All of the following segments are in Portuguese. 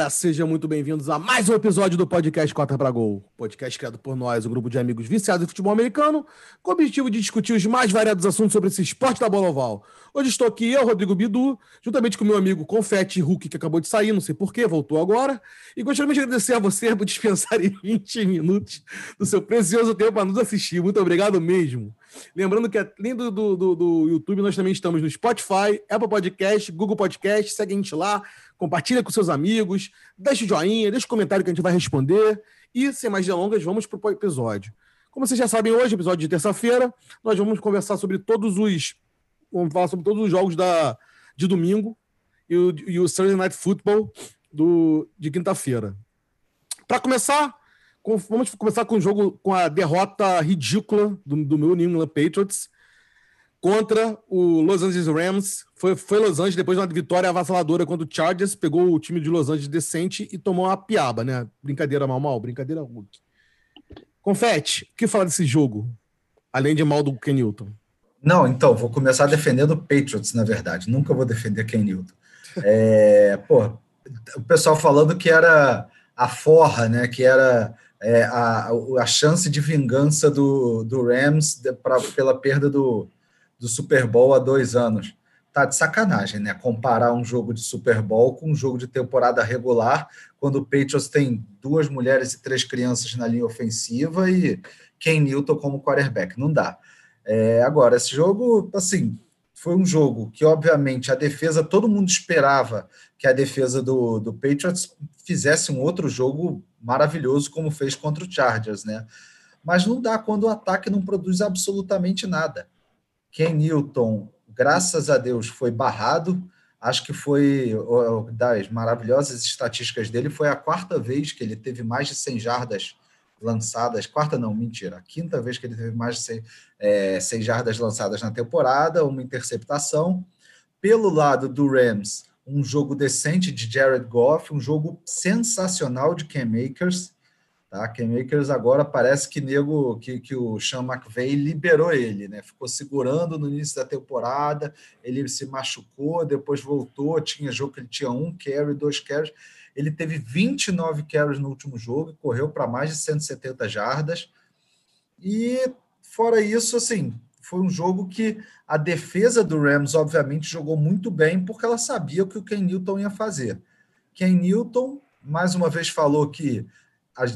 galera, sejam muito bem-vindos a mais um episódio do podcast Cota para Gol. Podcast criado por nós, um grupo de amigos viciados em futebol americano, com o objetivo de discutir os mais variados assuntos sobre esse esporte da bola oval. Hoje estou aqui, eu, Rodrigo Bidu, juntamente com meu amigo Confete Hulk, que acabou de sair, não sei porquê, voltou agora. E gostaria de agradecer a você por dispensar em 20 minutos do seu precioso tempo para nos assistir. Muito obrigado mesmo. Lembrando que além do, do, do, YouTube, nós também estamos no Spotify, Apple Podcast, Google Podcast. Segue a gente lá, compartilha com seus amigos, deixa o joinha, deixa o comentário que a gente vai responder. E, sem mais delongas, vamos para o episódio. Como vocês já sabem, hoje, episódio de terça-feira, nós vamos conversar sobre todos os. Vamos falar sobre todos os jogos da, de domingo e o, e o Sunday Night Football do, de quinta-feira. Para começar, Vamos começar com o jogo com a derrota ridícula do, do meu New England Patriots contra o Los Angeles Rams. Foi, foi Los Angeles depois de uma vitória avassaladora contra o Chargers, pegou o time de Los Angeles decente e tomou uma piaba, né? Brincadeira mal mal, brincadeira Hulk. Confete, o que falar desse jogo? Além de mal do Ken Newton. Não, então, vou começar defendendo o Patriots, na verdade. Nunca vou defender Ken Newton. É, pô, o pessoal falando que era a forra, né? Que era é, a, a chance de vingança do, do Rams pra, pela perda do, do Super Bowl há dois anos. Tá de sacanagem, né? Comparar um jogo de Super Bowl com um jogo de temporada regular, quando o Patriots tem duas mulheres e três crianças na linha ofensiva e Ken Newton como quarterback. Não dá. É, agora, esse jogo, assim, foi um jogo que, obviamente, a defesa, todo mundo esperava que a defesa do, do Patriots fizesse um outro jogo maravilhoso, como fez contra o Chargers, né? Mas não dá quando o ataque não produz absolutamente nada. Ken Newton, graças a Deus, foi barrado. Acho que foi das maravilhosas estatísticas dele, foi a quarta vez que ele teve mais de 100 jardas lançadas, quarta não, mentira, a quinta vez que ele teve mais de 100, é, 100 jardas lançadas na temporada, uma interceptação. Pelo lado do Rams, um jogo decente de Jared Goff, um jogo sensacional de Cam Makers. Tá? Cam Makers agora parece que nego que, que o Sean McVay liberou ele, né? Ficou segurando no início da temporada, ele se machucou, depois voltou, tinha jogo que ele tinha um carry, dois carries. Ele teve 29 carries no último jogo, correu para mais de 170 jardas. E fora isso, assim, foi um jogo que a defesa do Rams, obviamente, jogou muito bem, porque ela sabia o que o Ken Newton ia fazer. Ken Newton, mais uma vez, falou que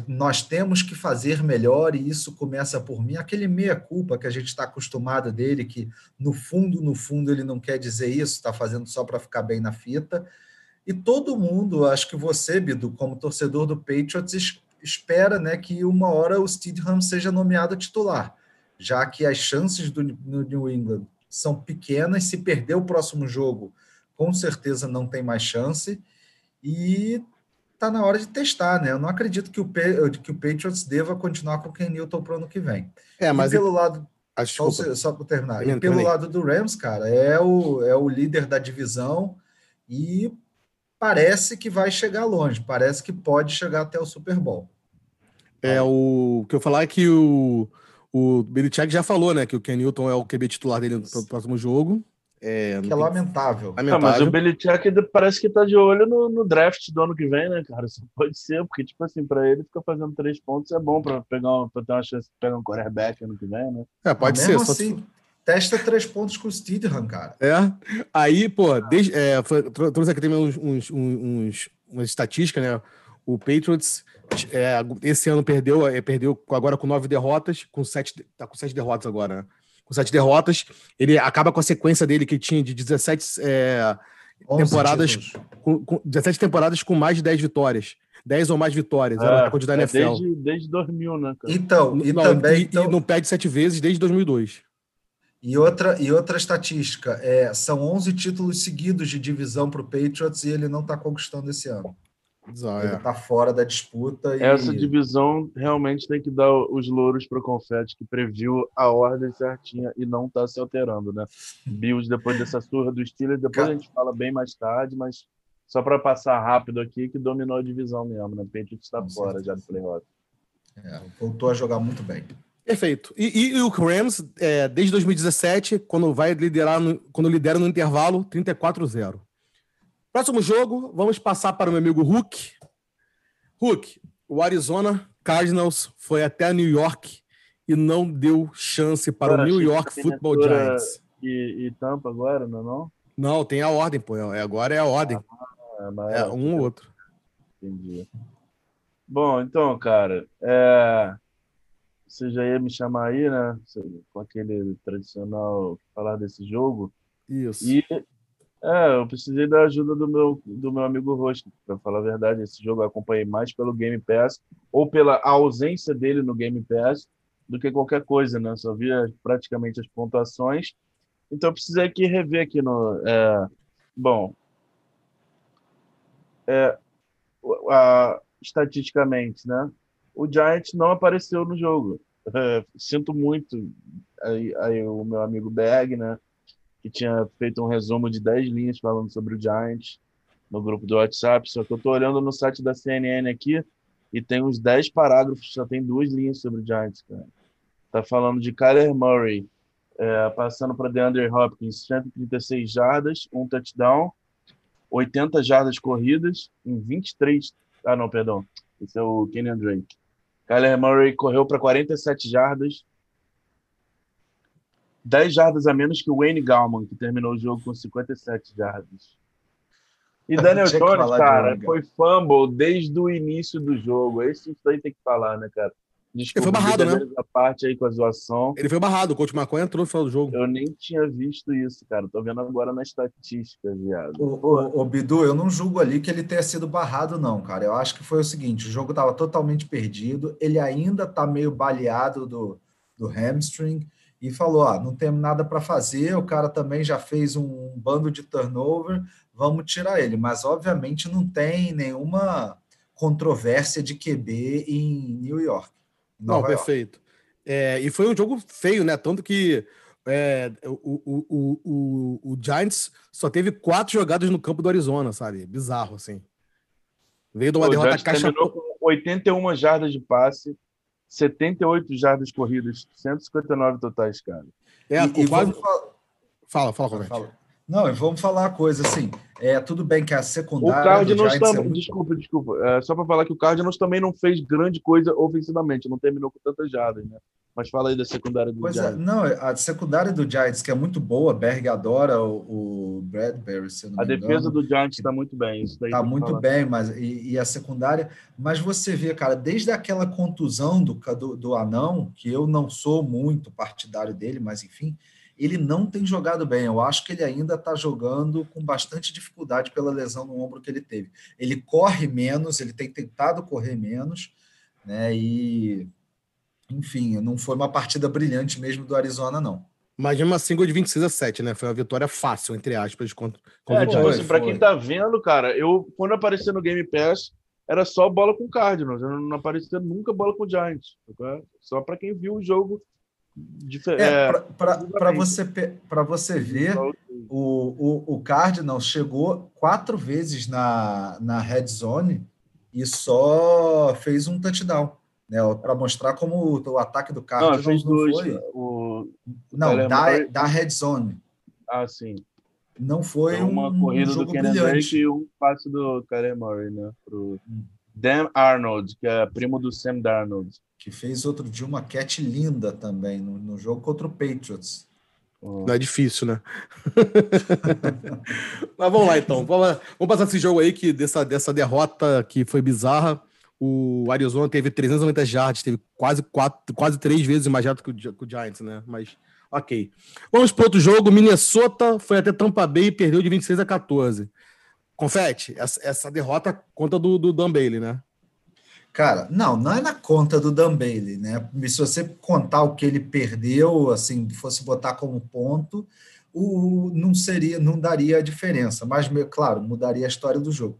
nós temos que fazer melhor e isso começa por mim. Aquele meia-culpa que a gente está acostumado dele, que no fundo, no fundo, ele não quer dizer isso, está fazendo só para ficar bem na fita. E todo mundo, acho que você, Bidu, como torcedor do Patriots, espera né, que uma hora o Steedham seja nomeado titular já que as chances do New England são pequenas. Se perder o próximo jogo, com certeza não tem mais chance. E está na hora de testar, né? Eu não acredito que o, que o Patriots deva continuar com o Ken Newton para o ano que vem. É, mas e pelo lado. Ah, só, só para terminar. E pelo lado do Rams, cara, é o, é o líder da divisão e parece que vai chegar longe, parece que pode chegar até o Super Bowl. É, o que eu falar é que o, o Belichick já falou, né, que o Ken Newton é o QB titular dele no próximo jogo. É, que é lamentável. lamentável. Ah, mas o Belichick parece que tá de olho no, no, draft do ano que vem, né, cara? Isso pode ser, porque, tipo assim, pra ele ficar fazendo três pontos é bom pra, pegar, pra ter uma chance de pegar um quarterback ano que vem, né? É, pode ser. Assim, só... Testa três pontos com o Steedham, cara. É. Aí, pô, desde, é, foi, trouxe aqui também uns, uns, uns, umas estatísticas, né? O Patriots é, esse ano perdeu, é, perdeu agora com nove derrotas, com sete, tá com sete derrotas agora, né? Com sete derrotas, ele acaba com a sequência dele que tinha de 17 é, temporadas, com, com, 17 temporadas com mais de 10 vitórias. 10 ou mais vitórias, é, era a quantidade é, NFL. Desde, desde 2000, né? Cara? Então, e não, também. E, então... e não perde sete vezes desde 2002. E outra, e outra estatística, é, são 11 títulos seguidos de divisão para o Patriots e ele não está conquistando esse ano. Ele está é. fora da disputa. Essa divisão realmente tem que dar os louros para o Confete, que previu a ordem certinha e não está se alterando, né? Bills, depois dessa surra do Steelers, depois a gente fala bem mais tarde, mas só para passar rápido aqui, que dominou a divisão mesmo, né? O Patriots está fora já do playoff. É, voltou a jogar muito bem. Perfeito. E, e, e o Rams, é, desde 2017, quando vai liderar, no, quando lidera no intervalo, 34-0. Próximo jogo, vamos passar para o meu amigo Hulk. Hulk, o Arizona Cardinals foi até New York e não deu chance para Cara, o New York Football Giants. E, e Tampa agora, não é não? Não, tem a ordem, pô. é- Agora é a ordem. É, mas- É um ou outro. Entendi. Bom, então, cara, é... você já ia me chamar aí, né? Com aquele tradicional falar desse jogo. Isso. E é, eu precisei da ajuda do meu, do meu amigo Rosco, para falar a verdade. Esse jogo eu acompanhei mais pelo Game Pass ou pela ausência dele no Game Pass do que qualquer coisa, né? Só via praticamente as pontuações. Então eu precisei aqui rever aqui no. é, bom, é, a- estatisticamente, né? O Giants não apareceu no jogo. É, sinto muito aí, aí o meu amigo Berg, né? Que tinha feito um resumo de 10 linhas falando sobre o Giants no grupo do WhatsApp. Só que eu tô olhando no site da CNN aqui e tem uns 10 parágrafos, só tem duas linhas sobre o Giants, cara. Tá falando de Kyler Murray, é, passando para DeAndre Hopkins, 136 jardas, um touchdown, 80 jardas corridas em 23. Ah, não, perdão. Esse é o Kenyan Drake. Kyler Murray correu para 47 jardas, 10 jardas a menos que o Wayne Gallman, que terminou o jogo com 57 jardas. E Daniel que Jones, cara, foi fumble desde o início do jogo. Esse isso daí tem que falar, né, cara? Desculpa, foi barrado, né? à parte aí com a zoação. Ele foi barrado. O coach Maconha entrou no final do jogo. Eu nem tinha visto isso, cara. Tô vendo agora na estatística, viado. O, o, o Bidu, eu não julgo ali que ele tenha sido barrado, não, cara. Eu acho que foi o seguinte: o jogo estava totalmente perdido, ele ainda está meio baleado do, do hamstring e falou: ah, não temos nada para fazer. O cara também já fez um bando de turnover, vamos tirar ele. Mas, obviamente, não tem nenhuma controvérsia de QB em New York. em Não, Nova York. perfeito. É, e foi um jogo feio, né? Tanto que é, o, o, o, o, o Giants só teve quatro jogadas no campo do Arizona, sabe? Bizarro, assim. Veio de uma o derrota caixa. terminou com 81 jardas de passe, 78 jardas corridas, 159 totais, cara. É, E- e quase... vamos Fala, fala, Covete. Fala. Não, vamos falar uma coisa assim. É tudo bem que a O secundária do Cardinals Giants é também, muito desculpa, desculpa, é, só para falar que o Cardinals também não fez grande coisa ofensivamente, não terminou com tantas jardas, né? Mas fala aí da secundária do Pois é, Giants. não, a secundária do Giants, que é muito boa, Berg adora o, o Bradbury, se eu não A me defesa engano, do Giants está muito bem, tá que muito falar. bem, mas e, e a secundária, mas você vê, cara, desde aquela contusão do, do, do Anão, que eu não sou muito partidário dele, mas enfim, ele não tem jogado bem. Eu acho que ele ainda está jogando com bastante dificuldade pela lesão no ombro que ele teve. Ele corre menos, ele tem tentado correr menos, né? E enfim, não foi uma partida brilhante mesmo do Arizona, não. Mas mesmo assim, gol de 26 a 7, né? Foi uma vitória fácil, entre aspas, contra, contra É, o tipo assim, pra foi. quem tá vendo, cara, eu, quando aparecia no Game Pass, era só bola com Cardinals, eu não aparecia nunca bola com Giants. tá? Só pra quem viu o jogo diferente. É, para você, pra você ver, o, o, o Cardinals chegou quatro vezes na, na red zone e só fez um touchdown. Né, para mostrar como o, o ataque do Não, Cardinals fez não, dois. foi. O... Não, da, da red zone. Ah, sim. Não foi Foi uma um, corrida um do jogo Kenan brilhante. Drake e um passe do Kyler Murray, né? Pro Hum. Dan Arnold, que é primo do Sam Darnold. Que fez outro dia uma catch linda também no, no jogo contra o Patriots. Não é difícil, né? Mas vamos lá, então. Vamos, vamos passar esse jogo aí, que dessa, dessa derrota que foi bizarra. O Arizona teve 390 jardas, teve quase, quatro, quase três vezes mais jardas que que o Giants, né? Mas, ok. Vamos para outro jogo. Minnesota foi até Tampa Bay e perdeu de 26 a 14. Confete, essa, essa derrota conta do, do Dan Bailey, né? Cara, não, não é na conta do Dan Bailey, né? Se você contar o que ele perdeu, assim, fosse botar como ponto, o, não seria, não daria a diferença, mas, claro, mudaria a história do jogo.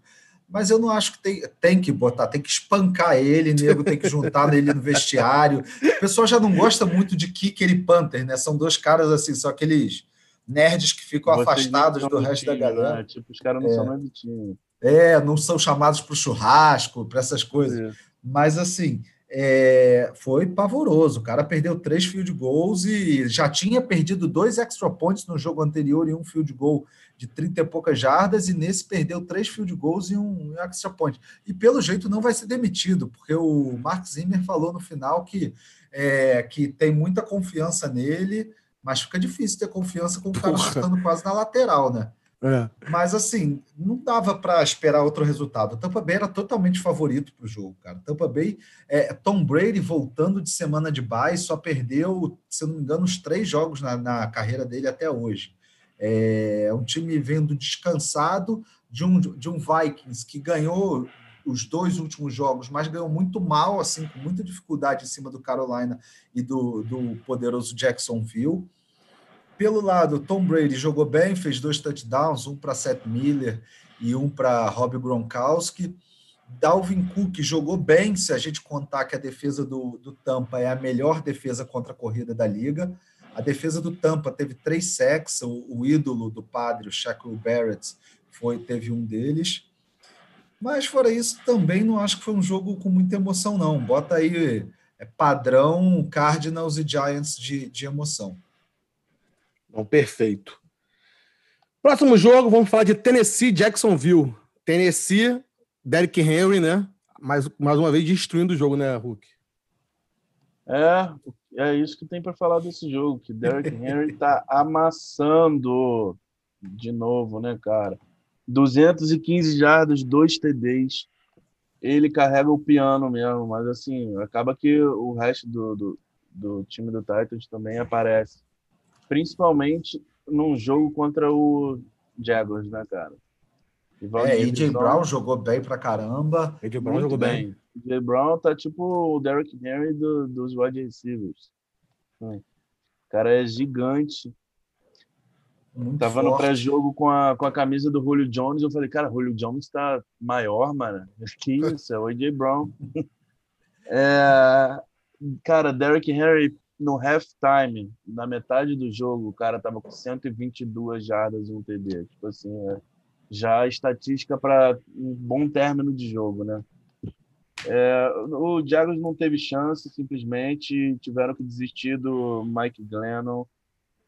Mas eu não acho que tem, tem que botar, tem que espancar ele, nego tem que juntar ele no vestiário. O pessoal já não gosta muito de kicker e punter, né? São dois caras assim, são aqueles nerds que ficam Vocês afastados do resto da time, galera. né? Tipo, os caras não são mais do time. É, não são chamados para o churrasco, para essas coisas. Isso. Mas assim, é, foi pavoroso. O cara perdeu três field goals e já tinha perdido dois extra points no jogo anterior e um field goal de 30 e poucas jardas, e nesse perdeu três field goals e um extra point. E pelo jeito não vai ser demitido, porque o Mark Zimmer falou no final que, é, que tem muita confiança nele, mas fica difícil ter confiança com o cara chutando quase na lateral, né? É. Mas assim, não dava para esperar outro resultado. O Tampa Bay era totalmente favorito para o jogo, cara. Tampa Bay, é, Tom Brady voltando de semana de bye, só perdeu, se não me engano, os três jogos na, na carreira dele até hoje. É um time vendo descansado de um, de um Vikings que ganhou os dois últimos jogos, mas ganhou muito mal, assim, com muita dificuldade em cima do Carolina e do, do poderoso Jacksonville. Pelo lado, Tom Brady jogou bem, fez dois touchdowns, um para Seth Miller e um para Rob Gronkowski. Dalvin Cook jogou bem, se a gente contar que a defesa do, do Tampa é a melhor defesa contra a corrida da liga. A defesa do Tampa teve três sacks, o, o ídolo do padre, o Shaquille Barrett, foi, teve um deles. Mas fora isso, também não acho que foi um jogo com muita emoção, não. Bota aí é padrão Cardinals e Giants de, de emoção. Bom, perfeito. Próximo jogo, vamos falar de Tennessee Jacksonville. Tennessee, Derrick Henry, né? Mais, mais uma vez destruindo o jogo, né, Hulk? É, é isso que tem para falar desse jogo, que Derrick Henry tá amassando de novo, né, cara? 215 jardas, dois TDs. Ele carrega o piano mesmo, mas assim, acaba que o resto do, do, do time do Titans também aparece principalmente num jogo contra o Jaguars, né, cara? é, AJ Brown jogou bem pra caramba. AJ Brown jogou bem. AJ Brown tá tipo o Derrick Henry do, dos wide receivers. Hum. O cara é gigante. Muito Tava forte. no pré-jogo com a, com a camisa do Julio Jones. Eu falei, cara, Julio Jones tá maior, mano. Que isso, é o AJ Brown. é, cara, Derrick Henry no halftime, na metade do jogo, o cara tava com 122 jardas e um TD. Tipo assim, é já estatística para um bom término de jogo, né? É, o Jaguars não teve chance, simplesmente tiveram que desistir do Mike Glennon,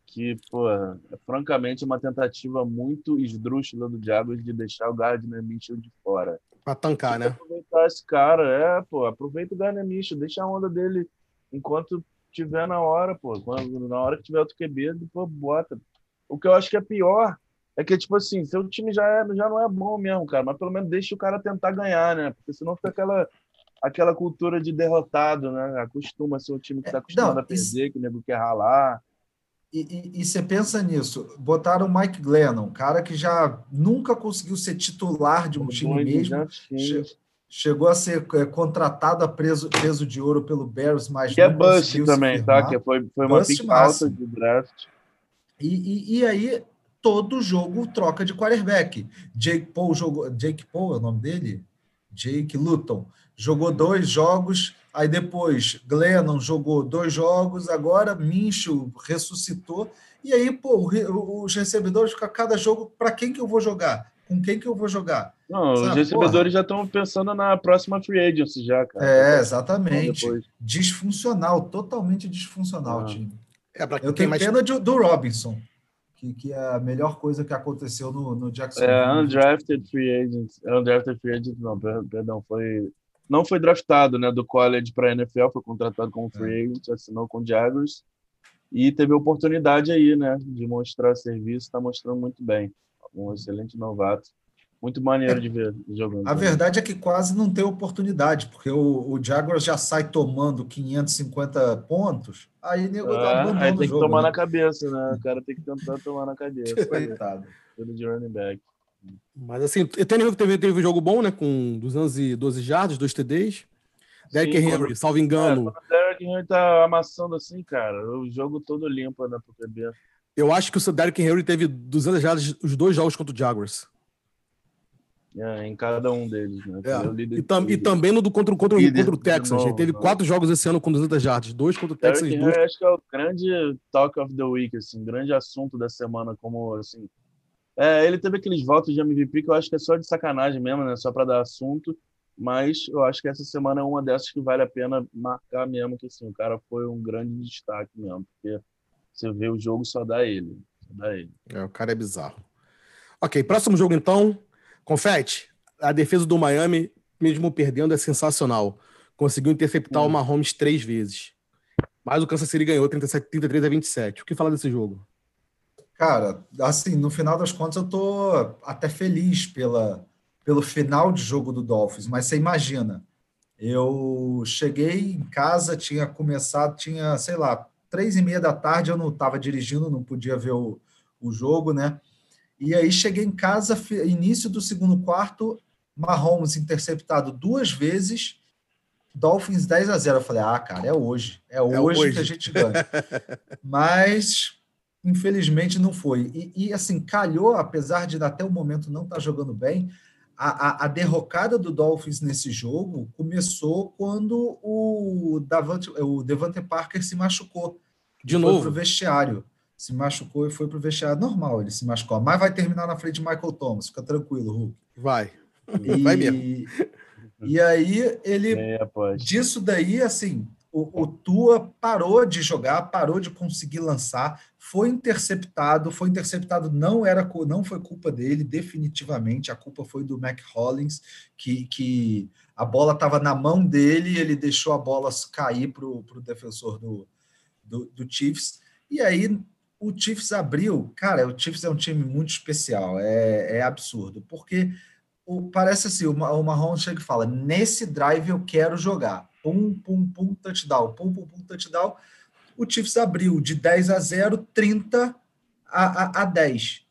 que, pô, é, francamente, uma tentativa muito esdrúxula do Jaguars de deixar o Gardner Mitchell de fora. Para tancar, né? Aproveitar esse cara, é, pô, aproveita o Gardner Mitchell, deixa a onda dele enquanto tiver na hora, pô. Quando, na hora que tiver outro QB, depois bota. O que eu acho que é pior é que, tipo assim, seu time já, é, já não é bom mesmo, cara, mas pelo menos deixa o cara tentar ganhar, né? Porque senão fica aquela, aquela cultura de derrotado, né? Acostuma ser um time que está é, acostumado não, a perder, que o nego quer ralar. E, e, e, você pensa nisso, botaram o Mike Glennon, cara que já nunca conseguiu ser titular de um time mesmo. Chegou a ser é, contratado a preso, peso de ouro pelo Bears, mas que é bust também, tá? Que foi, foi uma pick alta de draft. E, e, e, aí, todo jogo troca de quarterback. Jake Paul jogou. Jake Paul é o nome dele? Jake Luton. Jogou dois jogos, aí depois Glennon jogou dois jogos, agora Mincho ressuscitou. E aí, pô, os recebedores ficam cada jogo, para quem que eu vou jogar? Com quem que eu vou jogar? Não, Sabe, os recebedores porra? já estão pensando na próxima free agency já, cara. É, exatamente. Disfuncional, totalmente disfuncional ah. o time. É, Eu tenho mais... pena de, do Robinson, que, que é a melhor coisa que aconteceu no, no Jackson. É, undrafted free agent. Undrafted free agent, não, perdão, foi... Não foi draftado, né, do college para NFL, foi contratado como free é. agent, assinou com o Jaguars e teve a oportunidade aí, né, de mostrar serviço, está mostrando muito bem. Um excelente novato muito maneiro de ver jogando. A verdade é que quase não tem oportunidade, porque o, o Jaguars já sai tomando 550 pontos, aí nego é, Aí tem que jogo, tomar né? na cabeça, né? O cara tem que tentar tomar na cabeça. Coitado. Pelo de running back. Mas assim, Tannehill teve, teve um jogo bom, né? Com 212 jardas, dois TDs. Derek Henry, quando, salvo engano. É, o Derek Henry tá amassando assim, cara, o jogo todo limpo, né, pro QB. Eu acho que o Derek Henry teve 200 jardas os dois jogos contra o Jaguars. É, em cada um deles, né? É. E, tam, e, também no do contra, contra, contra o Texas. Ele teve né? quatro jogos esse ano com 200 jardas, dois contra o Texas. e dois... Acho que é o grande talk of the week, assim, grande assunto da semana, como assim. É, ele teve aqueles votos de MVP que eu acho que é só de sacanagem mesmo, né? Só para dar assunto. Mas eu acho que essa semana é uma dessas que vale a pena marcar mesmo, que assim, o cara foi um grande destaque mesmo, porque você vê o jogo só dá ele. Só dá ele. É, o cara é bizarro. Ok, próximo jogo então. Confete, a defesa do Miami, mesmo perdendo, é sensacional. Conseguiu interceptar hum. o Mahomes três vezes. Mas o Kansas City ganhou 37, 33 a 27. O que falar desse jogo? Cara, assim, no final das contas, eu tô até feliz pela, pelo final de jogo do Dolphins, mas você imagina, eu cheguei em casa, tinha começado, tinha, sei lá, três e meia da tarde, eu não estava dirigindo, não podia ver o, o jogo, né? E aí cheguei em casa, início do segundo quarto, Mahomes interceptado duas vezes, Dolphins 10 a 0. Eu falei, ah, cara, é hoje. É, é hoje, hoje. que a gente ganha. Mas, infelizmente, não foi. E, e, assim, calhou, apesar de até o momento não estar tá jogando bem, a, a, a, derrocada do Dolphins nesse jogo começou quando o, Davante, o Devante Parker se machucou. De novo? Foi para o vestiário. Se machucou e foi para o vestiário. Normal, ele se machucou. Mas vai terminar na frente de Michael Thomas. Fica tranquilo, Hulk. Vai. E, vai mesmo. E aí ele é, disso daí assim, o, o, Tua parou de jogar, parou de conseguir lançar, foi interceptado, foi interceptado, não era não foi culpa dele, definitivamente, a culpa foi do Mac Hollins, que, que a bola estava na mão dele ele deixou a bola cair para o defensor do, do, do Chiefs. E aí o Chiefs abriu, cara, o Chiefs é um time muito especial, é, é absurdo, porque o, parece assim, o, o chega e fala, nesse drive eu quero jogar. Pum, pum, pum, touchdown, pum, pum, pum, touchdown. O Chiefs abriu de 10 a 0, 30 a, a, a 10.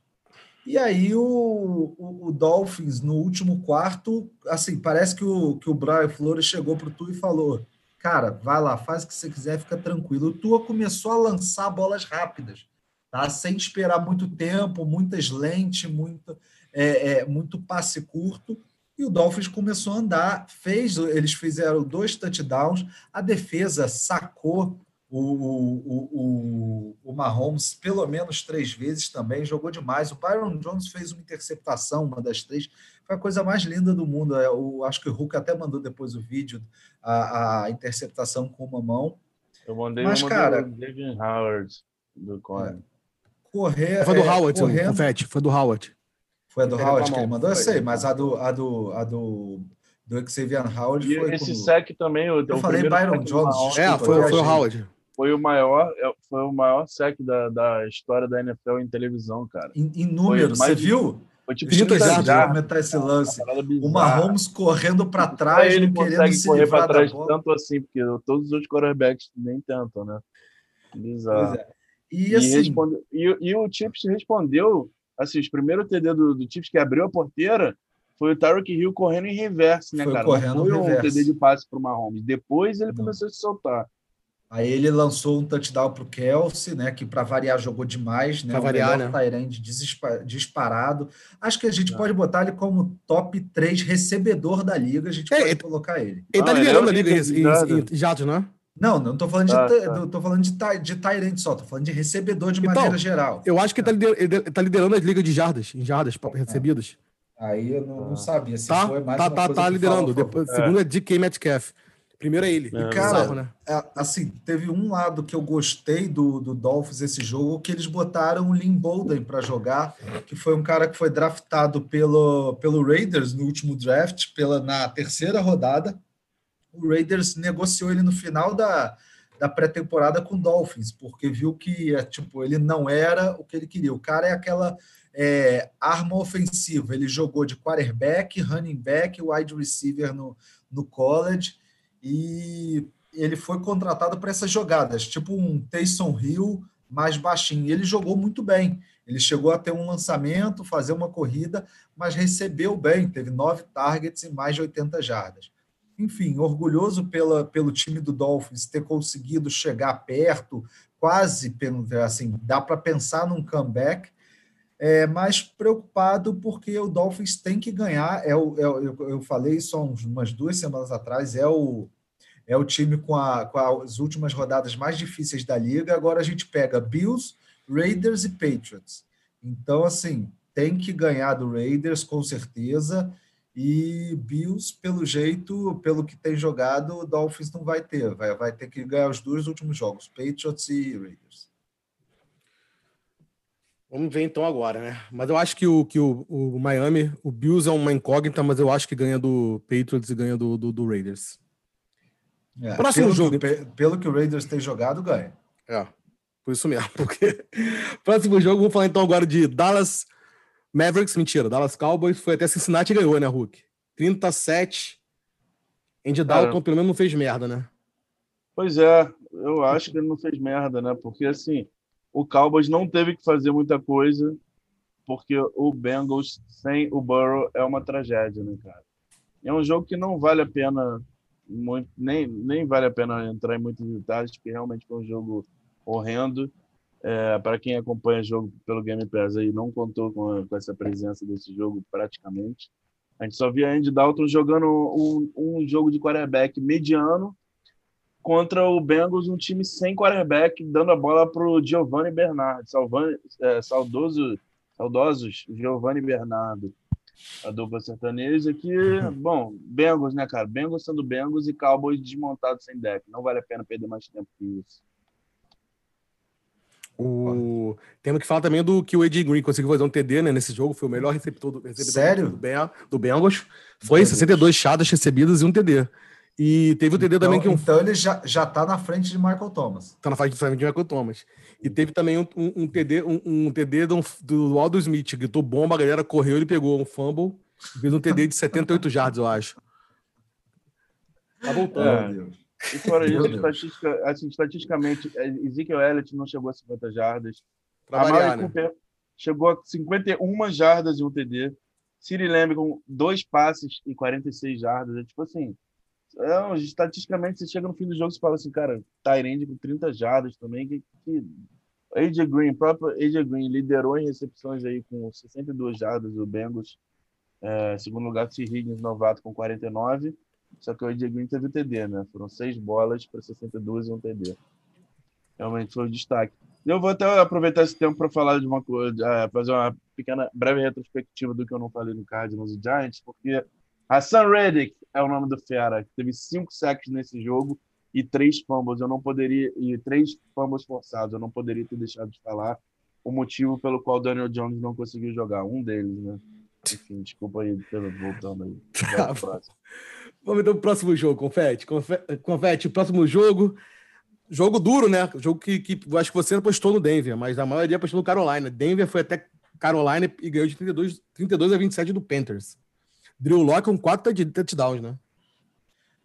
E aí o, o, o, Dolphins, no último quarto, assim, parece que o, que o Brian Flores chegou para o Tua e falou, cara, vai lá, faz o que você quiser, fica tranquilo. O Tua começou a lançar bolas rápidas, tá? sem esperar muito tempo, muitas lentes, muito é, é, muito passe curto, e o Dolphins começou a andar, fez, eles fizeram dois touchdowns, a defesa sacou o, o, o, o Mahomes pelo menos três vezes também, jogou demais. O Byron Jones fez uma interceptação, uma das três, foi a coisa mais linda do mundo. Eu é, acho que o Hulk até mandou depois o vídeo, a, a interceptação com uma mão. Eu mandei Mas, uma cara, do David Howard do É, correr, foi do é, Howard, correndo, confete, foi do Howard. Foi a do Howard que ele mandou? Eu sei, mas a do, a do, a do, do Xavier Howard e foi. Esse como... sec também. Eu, eu falei Byron Jones. Desculpa, é, foi, foi o Howard. Foi o maior, é, foi o maior sec da, da história da NFL em televisão, cara. Em, em número, você viu? Foi tipo 30 jardas aumentar esse lance. O Mahomes correndo para trás, ele consegue correr para trás tanto assim, porque todos os outros quarterbacks nem tentam, né? Bizarro. É. E, e, assim, responde... e, e, o Chips respondeu assim, os primeiros TD do, do Chiefs que abriu a porteira foi o Tyreek Hill correndo em reverse, né, foi cara? Correndo foi um. TD de passe para o Mahomes. Depois ele Não. começou a se soltar. Aí ele lançou um touchdown para o Kelsey, né? Que para variar jogou demais, né? Pra variar, né? Tyrande disparado. Acho que a gente Não. pode botar ele como top 3 recebedor da liga. A gente é, pode ele, colocar ele. Ele tá liderando a liga em, em, em jatos, né? Não, não estou falando, ah, de, tá. tô falando de, de Tyrant só, estou falando de recebedor de então, maneira geral. Eu acho que ele está liderando, tá liderando as ligas de jardas, em jardas é. recebidas. Aí eu não, não sabia se tá, foi mais tá, tá, tá liderando. Depois, é. Segundo é DK Metcalf. Primeiro é ele. E, cara, né? É, assim, teve um lado que eu gostei do, do Dolphins esse jogo, que eles botaram o Lynn Bolden para jogar, que foi um cara que foi draftado pelo, pelo Raiders no último draft, pela, na terceira rodada o Raiders negociou ele no final da, da pré-temporada com o Dolphins, porque viu que é, tipo, ele não era o que ele queria. O cara é aquela é, arma ofensiva. Ele jogou de quarterback, running back, wide receiver no, no college e ele foi contratado para essas jogadas, tipo um Taysom Hill mais baixinho. Ele jogou muito bem. Ele chegou a ter um lançamento, fazer uma corrida, mas recebeu bem, teve nove targets e mais de 80 jardas enfim, orgulhoso pela, pelo time do Dolphins ter conseguido chegar perto, quase, assim, dá para pensar num comeback, é, mas preocupado porque o Dolphins tem que ganhar. É o, é, eu, eu falei há umas duas semanas atrás, é o, é o time com, a, com as últimas rodadas mais difíceis da liga. Agora a gente pega Bills, Raiders e Patriots. Então, assim, tem que ganhar do Raiders com certeza E Bills, pelo jeito, pelo que tem jogado, o Dolphins não vai ter. Vai, vai ter que ganhar os dois últimos jogos, Patriots e Raiders. Vamos ver então agora, né? Mas eu acho que o, que o, o Miami, o Bills é uma incógnita, mas eu acho que ganha do Patriots e ganha do, do, do Raiders. É, Próximo pelo jogo. Que, pelo que o Raiders tem jogado, ganha. É, por isso mesmo. Porque... Próximo jogo, vamos falar então agora de Dallas Mavericks, mentira, Dallas Cowboys foi até Cincinnati e ganhou, né, Hulk? 37. Andy Dalton pelo menos não fez merda, né? Pois é, eu acho que ele não fez merda, né? Porque assim, o Cowboys não teve que fazer muita coisa, porque o Bengals sem o Burrow é uma tragédia, né, cara? É um jogo que não vale a pena muito, nem, nem vale a pena entrar em muitos detalhes, porque realmente foi um jogo horrendo. É, para quem acompanha o jogo pelo Game Pass aí, não contou com, com, essa presença desse jogo praticamente. A gente só via Andy Dalton jogando um, um jogo de quarterback mediano contra o Bengals, um time sem quarterback, dando a bola para o Giovanni Bernardo, salvando, é, saudoso, saudosos Giovanni Bernardo, a dupla sertaneja, que, bom, Bengals, né, cara? Bengals sendo Bengals e Cowboys desmontados sem deck. Não vale a pena perder mais tempo que isso. O... Temos que falar também do que o Ed Green conseguiu fazer um TD né, nesse jogo, foi o melhor receptor do, receptor Sério? do, ben, do Bengals. Foi Meu 62 chadas recebidas e um TD. E teve o TD então, também que um... Então ele já, já tá na frente de Michael Thomas. Tá na frente de Michael Thomas. E teve também um, um, um TD, um, um TD do, do Aldo Smith, gritou bomba, a galera correu, ele pegou um fumble, fez um TD de 78 jardas, eu acho. Tá voltando. É. E fora isso, estatistica, assim, estatisticamente, é, Ezekiel Elliott não chegou a 50 jardas. Trabalhar, a né? Cooper chegou a 51 jardas e um TD. Siri Lamb com dois passes e 46 jardas. É tipo assim, é, estatisticamente você chega no fim do jogo e fala assim, cara, Tyrande com 30 jardas também. Que, que... AJ Green, próprio AJ Green liderou em recepções aí com 62 jardas do Bengals. É, segundo lugar, T. Higgins, novato, com 49. Só que o AJ Green teve TD, né? Foram seis bolas para 62 e um TD. Realmente foi o destaque. Eu vou até aproveitar esse tempo para falar de uma coisa, é, fazer uma pequena, breve retrospectiva do que eu não falei no Cardinals e Giants, porque Hassan Reddick é o nome do fera, teve cinco sacks nesse jogo e três fumbles. Eu não poderia e três fumbles forçados. Eu não poderia ter deixado de falar o motivo pelo qual Daniel Jones não conseguiu jogar. Um deles, né? Enfim, desculpa aí voltando aí. Tá Vamos então pro próximo jogo, Confete. Confete, próximo jogo. Jogo duro, né? Jogo que, que acho que você apostou no Denver, mas a maioria apostou no Carolina. Denver foi até Carolina e ganhou de 32, 32 a 27 do Panthers. Drew Locke com 4 touchdowns, né?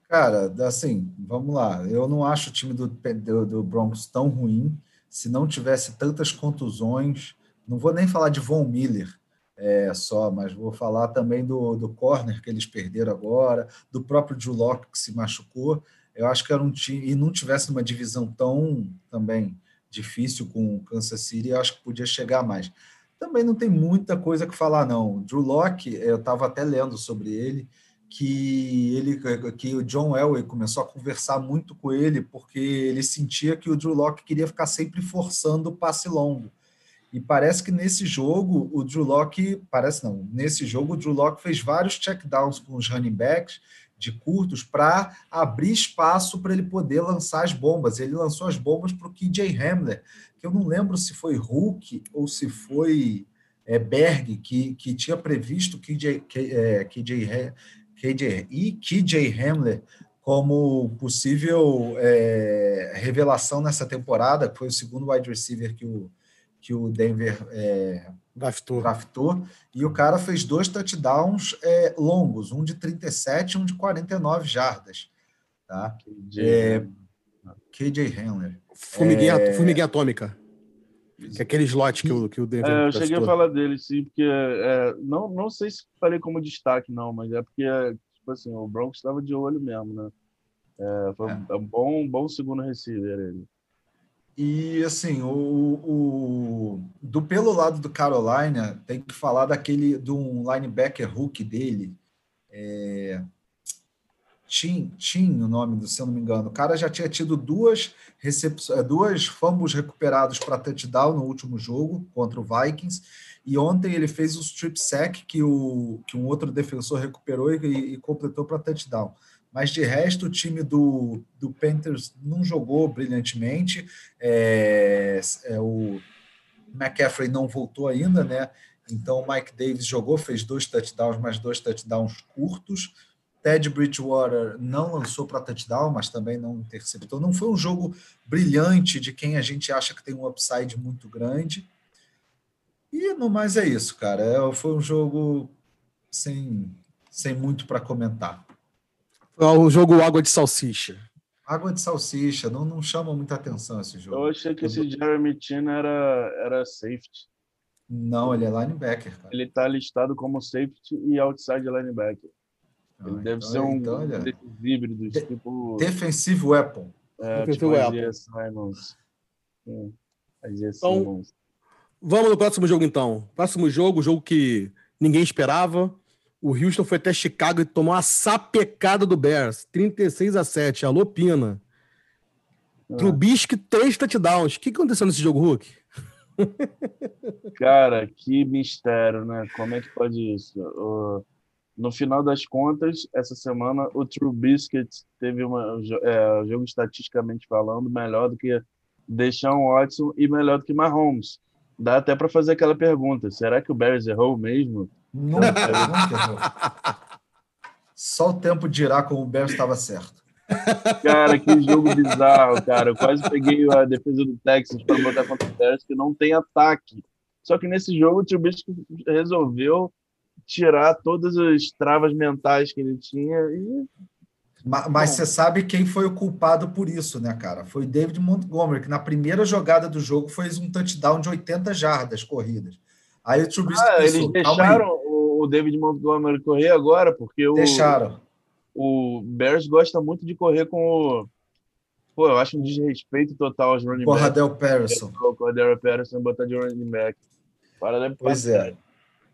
Cara, assim, vamos lá. Eu não acho o time do, do, do Broncos tão ruim. Se não tivesse tantas contusões, não vou nem falar de Von Miller, é, só, mas vou falar também do, do corner que eles perderam agora, do próprio Julock que se machucou. Eu acho que era um time, e não tivesse uma divisão tão também difícil com o Kansas City, eu acho que podia chegar mais. Também não tem muita coisa que falar, não. Drew Locke, eu estava até lendo sobre ele, que ele que o John Elway começou a conversar muito com ele porque ele sentia que o Drew Locke queria ficar sempre forçando o passe longo. E parece que nesse jogo o Drew Locke, parece não, nesse jogo o Drew Locke fez vários checkdowns com os running backs de curtos para abrir espaço para ele poder lançar as bombas. Ele lançou as bombas para o KJ Hamler, que eu não lembro se foi Hulk ou se foi é, Berg, que, que tinha previsto KJ, é, KJ, KJ, e KJ Hamler como possível é, revelação nessa temporada, que foi o segundo wide receiver que o, que o Denver é, draftou. draftou. E o cara fez dois touchdowns é, longos, um de 37 e um de 49 jardas. Tá? KJ, é, KJ Hamler. Formiguinha, é... formiguinha atômica. Que é aquele slot que o, que o Denver. É, eu cheguei a falar dele, sim, porque é, não, não sei se falei como destaque, não, mas é porque tipo assim, o Broncos estava de olho mesmo, né? É, foi é. um bom, bom segundo receiver ele. E assim, o, o, do pelo lado do Carolina, tem que falar daquele de um linebacker hook dele. É, Tim, Tim, o nome do, se eu não me engano. O cara já tinha tido duas recepções, duas fumbles recuperados para touchdown no último jogo contra o Vikings. E ontem ele fez o strip sack que, o, que um outro defensor recuperou e, e completou para touchdown. Mas de resto, o time do, do Panthers não jogou brilhantemente. É, é, o McCaffrey não voltou ainda, né? Então o Mike Davis jogou, fez dois touchdowns, mais dois touchdowns curtos. Ted Bridgewater não lançou para touchdown, mas também não interceptou. Não foi um jogo brilhante de quem a gente acha que tem um upside muito grande. E no mais é isso, cara. É, foi um jogo sem, sem muito para comentar. Foi um jogo água de salsicha. Água de salsicha, não, não chama muita atenção esse jogo. Eu achei que esse Jeremy Chin era, era safety. Não, ele é linebacker, cara. Ele está listado como safety e outside linebacker. Ah, ele deve então, ser um então, desses híbridos, de, tipo. Defensive weapon. É, Defensive tipo weapon. Simons. Sim. Então, Simons. Vamos no próximo jogo, então. Próximo jogo, jogo que ninguém esperava. O Houston foi até Chicago e tomou uma sapecada do Bears. 36 a 7. Alô, Pina. Ah. Trubisky, três touchdowns. O que aconteceu nesse jogo, Hulk? Cara, que mistério, né? Como é que pode isso? Uh, no final das contas, essa semana o True Biscuit teve uma, é, jogo estatisticamente falando melhor do que Deshaun Watson e melhor do que Mahomes. Dá até para fazer aquela pergunta: será que o Bears errou mesmo? Nunca, nunca errou. Só o tempo dirá como o Bears estava certo. Cara, que jogo bizarro, cara. Eu quase peguei a defesa do Texas para botar contra o Bears, que não tem ataque. Só que nesse jogo o Trubisky resolveu tirar todas as travas mentais que ele tinha e mas, mas você sabe quem foi o culpado por isso, né, cara? Foi David Montgomery, que na primeira jogada do jogo fez um touchdown de 80 jardas corridas. Aí o Trubisky ah, pensou, eles deixaram o David Montgomery correr agora, porque o, deixaram. o Bears gosta muito de correr com o Pô, eu acho um desrespeito total aos running backs. Cordell Patterson. O Cordell Patterson botar de running back. Para pois é.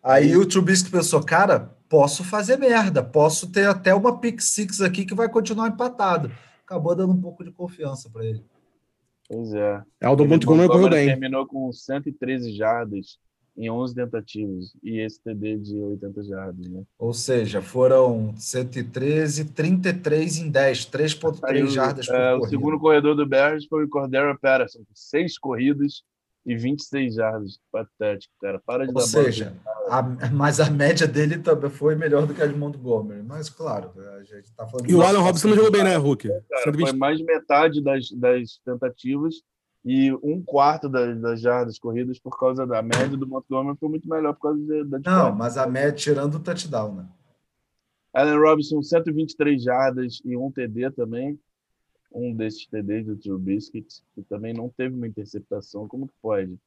Aí o Trubisky pensou, cara, posso fazer merda, posso ter até uma pick six aqui que vai continuar empatado. Acabou dando um pouco de confiança para ele. Pois é. É o do Montgomery correu bem. Terminou com 113 jardas em 11 tentativas e esse TD de 80 jardas, né? Ou seja, foram 113, 33 em 10, 3.3 jardas por é, corrida. O segundo corredor do Bears foi o Cordero Patterson, seis corridas e 26 jardas. Patético, cara. Para de Ou dar seja, a, mas a média dele também foi melhor do que a de Montgomery. Mas, claro, a gente tá falando... E o Alan Robson não jogou bem, né, Hulk? Cara, foi mais de metade das, das tentativas e um quarto das, das jardas corridas por causa da média do Montgomery foi muito melhor por causa da, da Não, mas a média tirando o touchdown, né? Allen Robinson, 123 jardas e um TD também. Um desses TDs do Trubisky, que também não teve uma interceptação. Como que pode?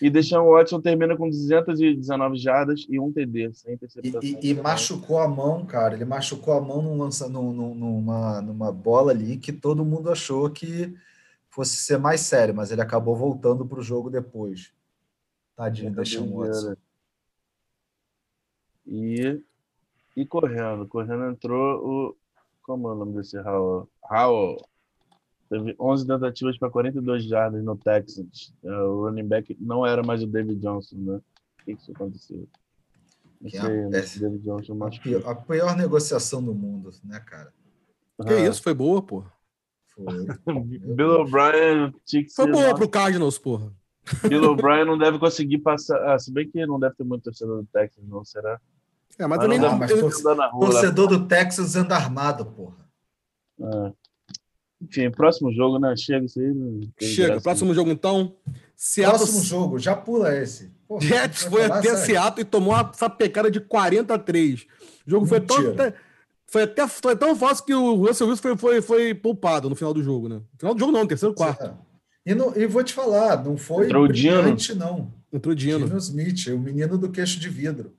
E Deshaun Watson termina com 219 jardas e um TD, sem interceptação. E, e, e machucou a mão, cara. Ele machucou a mão num lança, num, numa, numa bola ali que todo mundo achou que fosse ser mais sério, mas ele acabou voltando para o jogo depois. Tadinho, deixa um Watson. E, e correndo. Correndo entrou o. Como é o nome desse Howell? Howell. Teve 11 tentativas para 42 jardas no Texans. É, o running back não era mais o David Johnson, né? O que isso aconteceu? Não sei, é, David Johnson a, pior, a pior negociação do mundo, né, cara? Que ah. isso, foi boa, pô. Bill O'Brien tinha que Foi ser. Foi boa pro Cardinals, porra. Bill O'Brien não deve conseguir passar. Ah, se bem que não deve ter muito torcedor do Texas, não, será? É, mas, mas também não, mas torcedor do Texas anda armado, porra. Ah. Enfim, próximo jogo, né? Chega isso aí. Chega, próximo jogo então. Seattle... Próximo jogo, já pula esse. Porra, Jets foi até Seattle e tomou essa pecada de 43. O jogo Mentira. foi todo foi até foi tão fácil que o Russell Wilson foi, foi, foi poupado no final do jogo, né? No final do jogo não, terceiro quarto. É. E, no, e vou te falar, não foi Entrou brilhante, não. Entrou Dino. Dino Smith, o menino do queixo de vidro.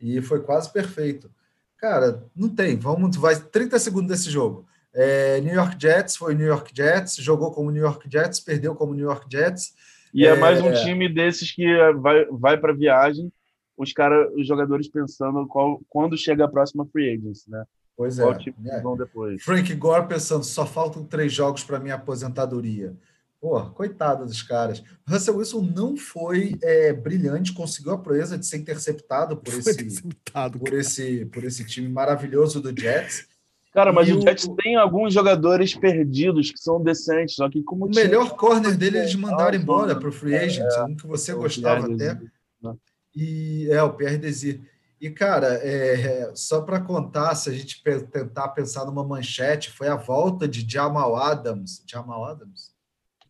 E foi quase perfeito. Cara, não tem. Vamos, vai 30 segundos desse jogo. É, New York Jets foi New York Jets, jogou como New York Jets, perdeu como New York Jets. E é, é mais um time desses que vai, vai para viagem, os cara, os jogadores pensando qual, quando chega a próxima free agency, né? Pois Qual é. time é. vão depois? Frank Gore pensando, só faltam três jogos para minha aposentadoria. Pô, coitado dos caras. Russell Wilson não foi é, brilhante, conseguiu a proeza de ser interceptado por Foi esse, interceptado, por cara. esse, por esse time maravilhoso do Jets. Cara, mas o o- Jets tem alguns jogadores perdidos que são decentes, só que como O time- melhor corner dele eles mandaram Ah, embora para o free agent, um que você o gostava até. Né? E é o Pierre Desir. E, cara, é, só para contar, se a gente tentar pensar numa manchete, foi a volta de Jamal Adams. Jamal Adams?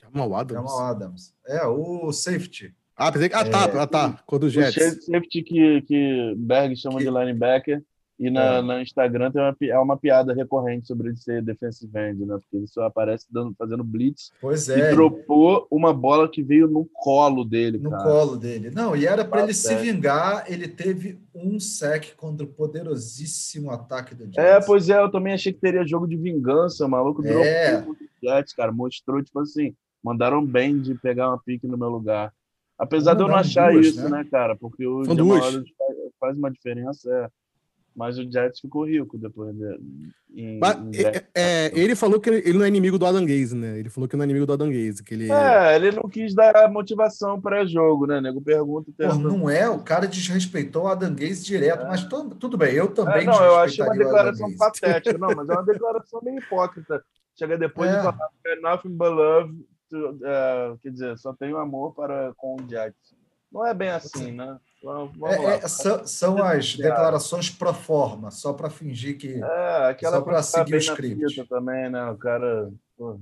Jamal Adams. Jamal Adams. É, o safety. Ah, pensei que. Ah, tá, ah, tá. Quando o O Jets. safety que, que Berg chama Que- de linebacker, e na, É. no Instagram tem uma, é uma piada recorrente sobre ele ser defensive end, né? Porque ele só aparece dando, fazendo blitz Pois e é, dropou uma bola que veio no colo dele, no cara. colo dele. Não, e era para ele se Tá vingar, ele teve um sec contra o poderosíssimo ataque do Jets. É, pois é, eu também achei que teria jogo de vingança, o maluco É. dropou o Jets, cara, mostrou, tipo assim, mandaram bem de pegar uma pique no meu lugar. Apesar de eu não achar duas, isso, né? né, cara? Porque o Jamal faz uma diferença, é. Mas o Jets ficou rico depois de, em, Mas, em é, é, ele falou que ele não é inimigo do Adam Gaze, né? Ele falou que não é inimigo do Adam Gaze, que ele É, ele não quis dar motivação pré-jogo, né? Nego pergunta. Pô, não é, o cara desrespeitou o Adam Gaze direto, mas tu- tudo bem, eu É, também não, eu achei uma declaração patética, não, mas é uma declaração meio hipócrita. Chega depois É. de falar é nothing but love, to- é, quer dizer, só tenho amor para com o Jets. Não é bem assim, né? Vamos, vamos É, lá. é, são, são as declarações pro forma, só para fingir que. É, aquela pra ficar seguir o script. também, né? O cara. porra.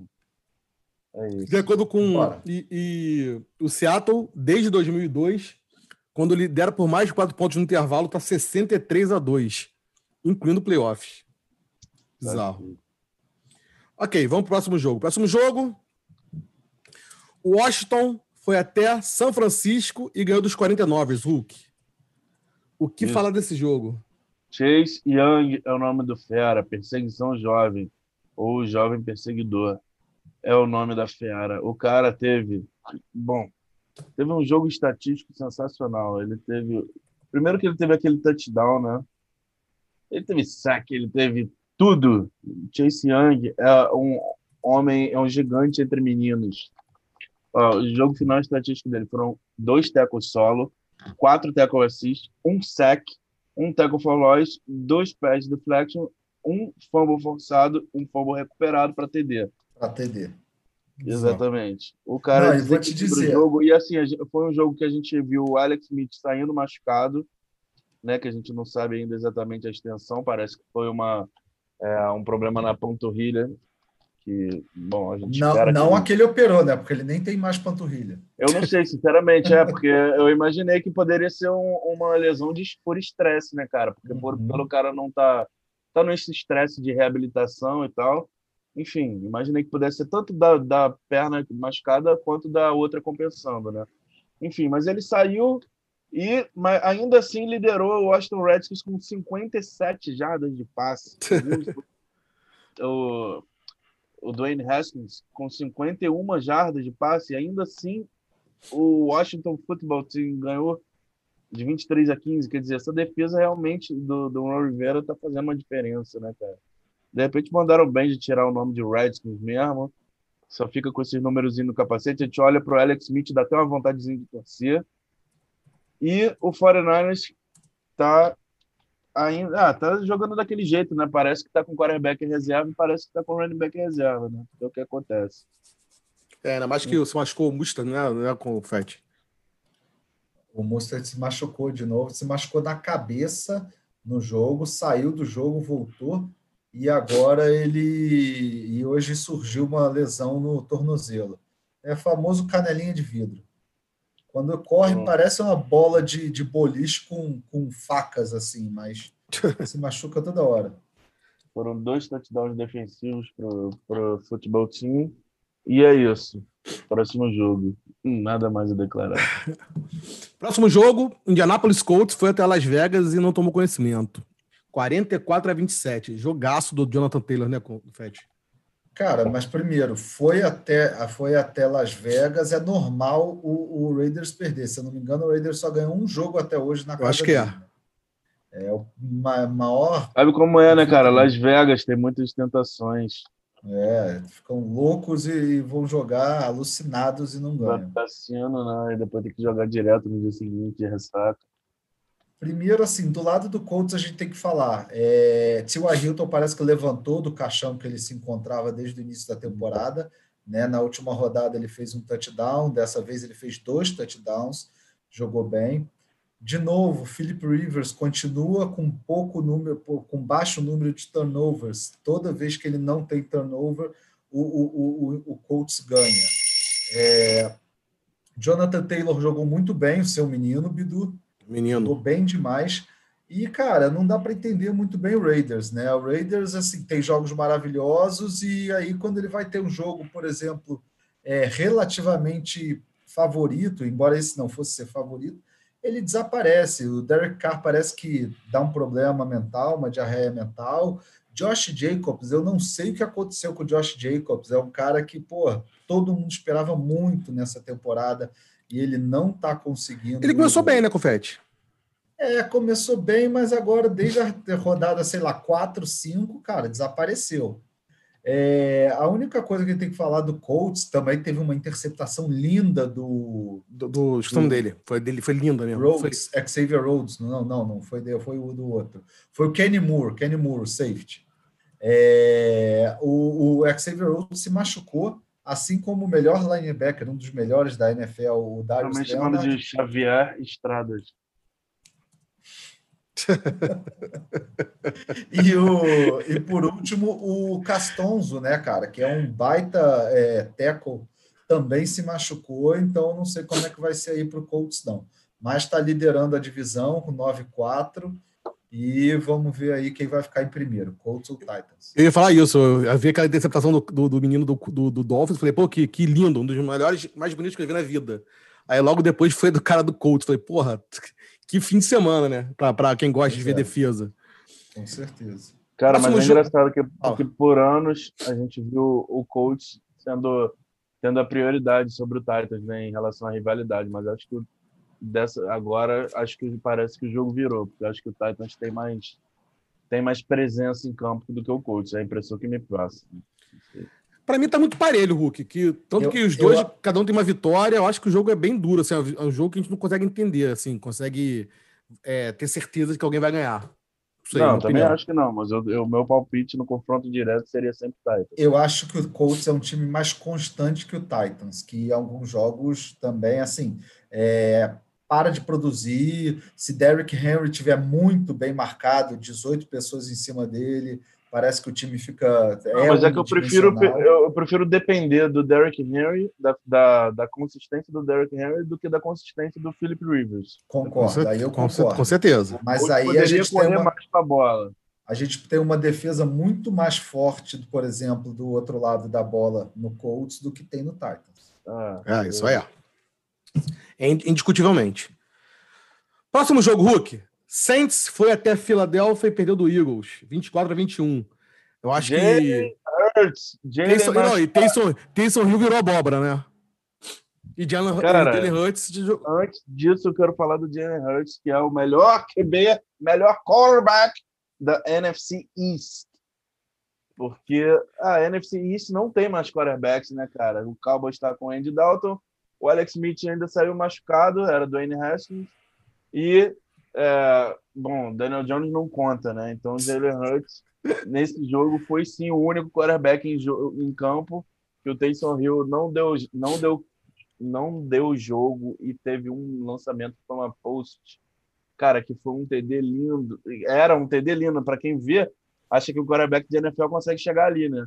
É isso. De acordo com. E, e o Seattle, desde 2002, quando lidera por mais de 4 pontos no intervalo, tá 63 a 2, incluindo playoffs. Bizarro. Ok, vamos pro próximo jogo. Próximo jogo. O Washington foi até São Francisco e ganhou dos 49, Hulk. O que Isso. falar desse jogo? Chase Young é o nome do fera, perseguição jovem, ou jovem perseguidor. É o nome da fera. O cara teve, bom, teve um jogo estatístico sensacional. Ele teve, primeiro que ele teve aquele touchdown, né? Ele teve saque, ele teve tudo. Chase Young é um homem, é um gigante entre meninos. Ó, o jogo final estatístico dele foram dois tackles solo, quatro tackle assist, um sack, um tackle for loss, dois pass deflection, um fumble forçado, um fumble recuperado para TD. Para TD. Exatamente. O cara Não, vou te dizer- jogo e assim, foi um jogo que a gente viu o Alex Smith saindo machucado, né, que a gente não sabe ainda exatamente a extensão, parece que foi uma é, um problema na panturrilha que, bom, a gente Não, não que... aquele operou, né? Porque ele nem tem mais panturrilha. Eu não sei, sinceramente, é, porque eu imaginei que poderia ser um- uma lesão de, por estresse, né, cara? Porque por, Uhum. pelo cara não tá, tá nesse estresse de reabilitação e tal. Enfim, imaginei que pudesse ser tanto da, da perna machucada quanto da outra compensando, né? Enfim, mas ele saiu e mas ainda assim liderou o Washington Redskins com 57 jardas de passe. o, o Dwayne Haskins com 51 jardas de passe, ainda assim o Washington Football Team ganhou de 23 a 15. Quer dizer, essa defesa realmente do, do Ron Rivera está fazendo uma diferença, né, cara? De repente mandaram bem de tirar o nome de Redskins mesmo. Só fica com esses números no capacete. A gente olha para o Alex Smith, dá até uma vontadezinha de torcer. E o 49ers tá ainda. Ah, tá jogando daquele jeito, né? Parece que tá com quarterback em reserva e parece que tá com running back em reserva, né? É o que acontece. É, ainda mais que você machucou o Musta, né? Não é com o Fett. O Mostert se machucou de novo, se machucou na cabeça no jogo, saiu do jogo, voltou e agora ele e hoje surgiu uma lesão no tornozelo. É famoso canelinha de vidro. Quando corre, Hum. parece uma bola de, de boliche com, com facas, assim, mas se machuca toda hora. Foram dois touchdowns defensivos pro, pro futebol team. E é isso. Próximo jogo. Hum, Nada mais a declarar. Próximo jogo, Indianapolis Colts foi até Las Vegas e não tomou conhecimento. 44 a 27. Jogaço do Jonathan Taylor, né, com o Fett? Cara, mas primeiro, foi até, foi até Las Vegas, é normal o, o Raiders perder. Se eu não me engano, o Raiders só ganhou um jogo até hoje na casa acho que é. dele. É o maior. Sabe como é, né, cara? Las Vegas tem muitas tentações. É, ficam loucos e vão jogar alucinados e não ganham. Cassiano, né? E depois tem que jogar direto no dia seguinte, de ressaca. Primeiro, assim, do lado do Colts a gente tem que falar. É, T.Y. Hilton parece que levantou do caixão que ele se encontrava desde o início da temporada. Né? Na última rodada ele fez um touchdown, dessa vez ele fez dois touchdowns, jogou bem. De novo, Philip Rivers continua com pouco número, com baixo número de turnovers. Toda vez que ele não tem turnover, o, o, o, o Colts ganha. É, Jonathan Taylor jogou muito bem, o seu menino, Bidu. Menino. Jogou bem demais. E, cara, não dá para entender muito bem o Raiders, né? O Raiders, assim, tem jogos maravilhosos e aí quando ele vai ter um jogo, por exemplo, é, relativamente favorito, embora esse não fosse ser favorito, ele desaparece. O Derek Carr parece que dá um problema mental, uma diarreia mental. Josh Jacobs, eu não sei o que aconteceu com o Josh Jacobs. É um cara que, pô, todo mundo esperava muito nessa temporada e ele não está conseguindo. Ele começou bem, né, Confete? É, começou bem, mas agora, desde a rodada, sei lá, 4, 5, cara, desapareceu. É, a única coisa que tem que falar do Colts também teve uma interceptação linda do. Do, do, do dele. Foi, dele. foi linda mesmo. Rhodes, foi... Xavier Rhodes. Não, não, não. Foi, dele, foi o do outro. Foi o Kenny Moore, Kenny Moore, safety. É, o, o Xavier Rhodes se machucou, assim como o melhor linebacker, um dos melhores da NFL, o Darius Também chamado de Xavier Estradas. e, o, e por último, o Castonzo, né, cara, que é um baita é, tackle, também se machucou, então não sei como é que vai ser aí para o Colts, não. Mas está liderando a divisão com 9-4 e vamos ver aí quem vai ficar em primeiro, Colts ou Titans. Eu ia falar isso, eu vi aquela interceptação do, do, do menino do, do, do Dolphins, falei, pô, que, que lindo, um dos melhores, mais bonitos que eu vi na vida. Aí logo depois foi do cara do Colts, falei, porra, que fim de semana, né? Para quem gosta de ver é. defesa. Com certeza. Cara, Próximo mas é engraçado que, que, por anos a gente viu o coach sendo tendo a prioridade sobre o Titans né, em relação à rivalidade, mas acho que dessa agora acho que parece que o jogo virou, porque acho que o Titans tem mais tem mais presença em campo do que o coach, é a impressão que me passa. Para mim tá muito parelho, Hulk. Que, tanto eu, que os dois, eu... cada um tem uma vitória, eu acho que o jogo é bem duro. Assim, é um jogo que a gente não consegue entender, assim, consegue é, ter certeza de que alguém vai ganhar. Sei, não, também opinião. acho que não, mas o meu palpite no confronto direto seria sempre Titans. Eu acho que o Colts é um time mais constante que o Titans, que em alguns jogos também, assim, é, para de produzir. Se Derrick Henry tiver muito bem marcado, 18 pessoas em cima dele, Parece que o time fica. É mas é que eu prefiro, eu prefiro depender do Derrick Henry, da, da, da, consistência do Derrick Henry, do que da consistência do Philip Rivers. Concordo, aí eu concordo. Com certeza. Mas aí a gente correr tem uma, mais a bola. A gente tem uma defesa muito mais forte, por exemplo, do outro lado da bola no Colts do que tem no Titans. Ah, é, isso é. é. Indiscutivelmente. Próximo jogo, Hulk. Saints foi até Filadélfia e perdeu do Eagles, 24 a 21. Eu acho que. Hurts, Taysom, não, e Taysom, Taysom Hill virou abóbora, né? E Jalen, Hurts. Antes disso, eu quero falar do Jalen Hurts, que é o melhor QB, melhor quarterback da NFC East. Porque a NFC East não tem mais quarterbacks, né, cara? O Cowboys está com o Andy Dalton, o Alex Smith ainda saiu machucado, era do N. Haskins, e é, bom, Daniel Jones não conta, né? Então, Jalen Hurts, nesse jogo, foi sim o único quarterback em, em campo que o Taysom Hill não deu, não deu, não deu jogo e teve um lançamento para uma post, cara, que foi um TD lindo. Era um TD lindo para quem vê, acha que o quarterback de NFL consegue chegar ali, né?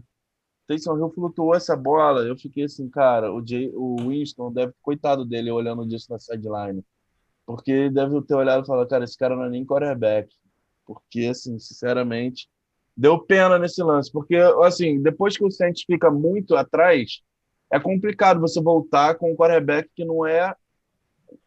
Taysom Hill flutuou essa bola. Eu fiquei assim, cara, o, Jay, o Winston deve, coitado dele, olhando disso na sideline porque ele deve ter olhado e falado, cara, esse cara não é nem quarterback. Porque, assim, sinceramente, deu pena nesse lance. Porque, assim, depois que o Saints fica muito atrás, é complicado você voltar com um quarterback que não é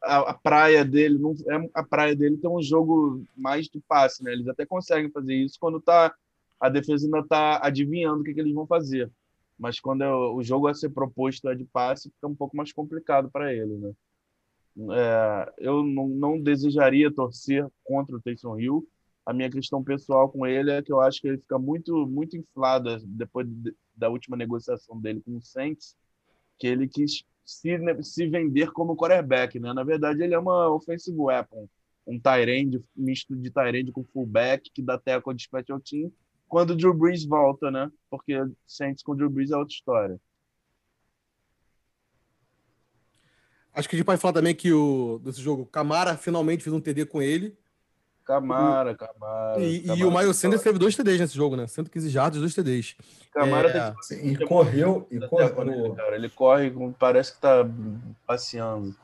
a, a, praia dele, não é a praia dele tem um jogo mais de passe, né? Eles até conseguem fazer isso quando tá a defesa ainda tá adivinhando o que, que eles vão fazer. Mas quando é, o jogo a ser proposto é de passe, fica um pouco mais complicado para ele, né? É, eu não, não, desejaria torcer contra o Taysom Hill, A minha questão pessoal com ele é que eu acho que ele fica muito, muito inflado depois de, da última negociação dele com o Saints, que ele quis se, se vender como quarterback, né? Na verdade, ele é uma offensive weapon, um tight misto de tight com fullback, que dá tackle de special team, quando o Drew Brees volta, né? Porque Saints com o Drew Brees é outra história. Acho que a gente pode falar também que o, desse jogo, Camara finalmente fez um TD com ele. Camara, Camara. E, Camara e o Miles Sanders teve dois TDs nesse jogo, né? 115 jardas, dois TDs. Camara é, teve... E correu. E correu. Cara. Ele corre, parece que tá passeando.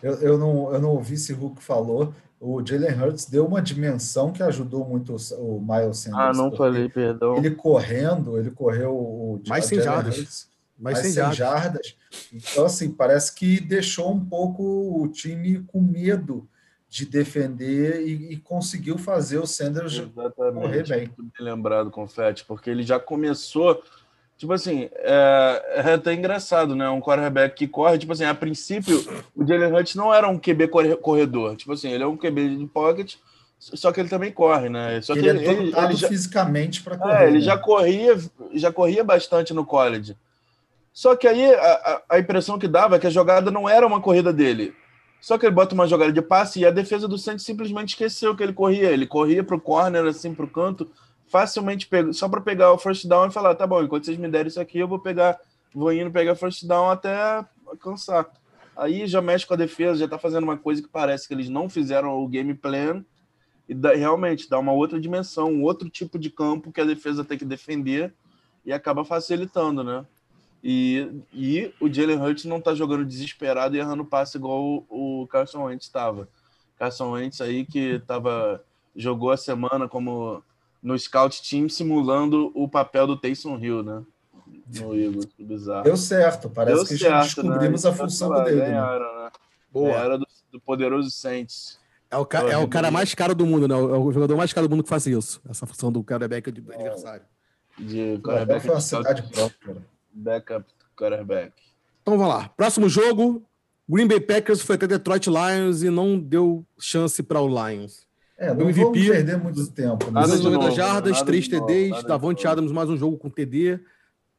Eu, eu, não, eu não ouvi se o Hulk falou. O Jalen Hurts deu uma dimensão que ajudou muito o, o Miles Sanders. Ah, não falei, perdão. Ele correndo, ele correu o Mais 100 jardas. Mais 100 jardas. jardas. Então, assim, parece que deixou um pouco o time com medo de defender e, e, conseguiu fazer o Sanders Exatamente. correr bem. Muito bem lembrado, Confete, porque ele já começou. Tipo assim, é, é, até engraçado, né? Um quarterback que corre, tipo assim, a princípio, o Jalen Hurts não era um QB corredor. Tipo assim, ele é um QB de pocket, só que ele também corre, né? Só ele que ele, é ele, ele já, fisicamente para correr. É, ele né? já corria, já corria bastante no college. Só que aí a, a, impressão que dava é que a jogada não era uma corrida dele. Só que ele bota uma jogada de passe e a defesa do Santos simplesmente esqueceu que ele corria. Ele corria para o corner, assim, para o canto, facilmente pego, só para pegar o first down e falar: tá bom, enquanto vocês me derem isso aqui, eu vou pegar, vou indo pegar first down até cansar. Aí já mexe com a defesa, já tá fazendo uma coisa que parece que eles não fizeram o game plan e dá, realmente dá uma outra dimensão, um outro tipo de campo que a defesa tem que defender e acaba facilitando, né? E, e o Jalen Hurts não tá jogando desesperado e errando passe igual o, o Carson Wentz estava. Carson Wentz aí que tava, jogou a semana como no scout team simulando o papel do Taysom Hill, né? No Eagles, que bizarro. Deu certo, parece Deu que certo, descobrimos né? a função lá, dele. Né? Ganharam, né? Boa. Era do, do, poderoso Saints. É o, é o cara mais caro do mundo, né? É o jogador mais caro do mundo que faz isso. Essa função do quarterback de aniversário. De quarterback. Foi uma cidade própria backup quarterback. Então vamos lá. Próximo jogo. Green Bay Packers foi até Detroit Lions e não deu chance para o Lions. É, não MVP, vamos perder muito tempo. Né? 290 jardas, 3 TDs. Davante Adams mais um jogo com TD.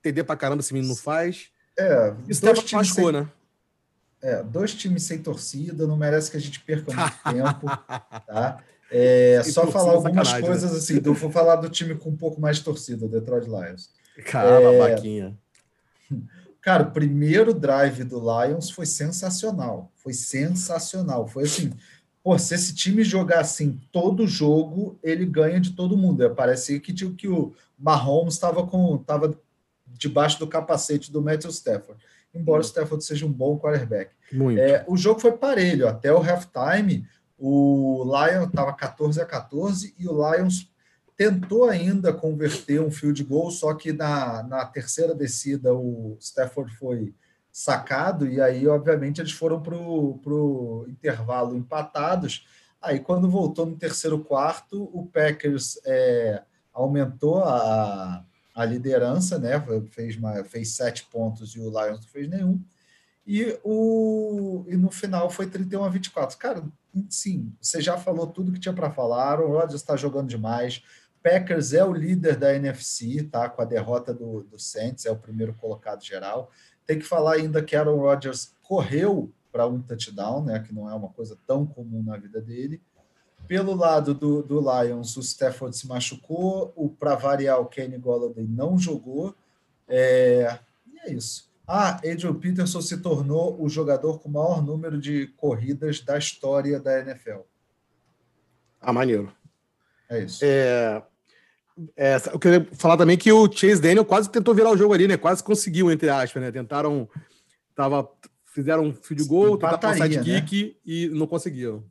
TD pra caramba esse menino não faz. É, Isso dois times sem... né? É, dois times sem torcida, não merece que a gente perca muito tempo, tá? É, só falar algumas né? coisas né? assim, vou falar do time com um pouco mais de torcida, o Detroit Lions. Caramba, é, baquinha. Cara, o primeiro drive do Lions foi sensacional. Foi sensacional. Foi assim, pô, se esse time jogar assim todo jogo, ele ganha de todo mundo. Parecia que, tipo, que o Mahomes estava com tava debaixo do capacete do Matthew Stafford. Embora o Stafford seja um bom quarterback. É, o jogo foi parelho. Até o halftime, o Lions estava 14 a 14 e o Lions tentou ainda converter um field goal, só que na, na terceira descida o Stafford foi sacado, e aí, obviamente, eles foram para o intervalo empatados. Aí, quando voltou no terceiro quarto, o Packers é, aumentou a, a liderança, né? Fez, fez sete pontos e o Lions não fez nenhum. E, o, e no final foi 31 a 24. Cara, sim, você já falou tudo que tinha para falar. O Rodgers está jogando demais. Packers é o líder da NFC, tá? Com a derrota do, do Saints, é o primeiro colocado geral. Tem que falar ainda que Aaron Rodgers correu para um touchdown, né? Que não é uma coisa tão comum na vida dele. Pelo lado do, do Lions, o Stafford se machucou, o para variar o Kenny Golladay não jogou. É, e é isso. Ah, Adrian Peterson se tornou o jogador com o maior número de corridas da história da NFL. Ah, maneiro. É isso. É, é, eu queria falar também que o Chase Daniel quase tentou virar o jogo ali, né? Quase conseguiu, entre aspas, né? Tentaram. Tava, fizeram um field goal, tentaram um sidekick né? e não conseguiram.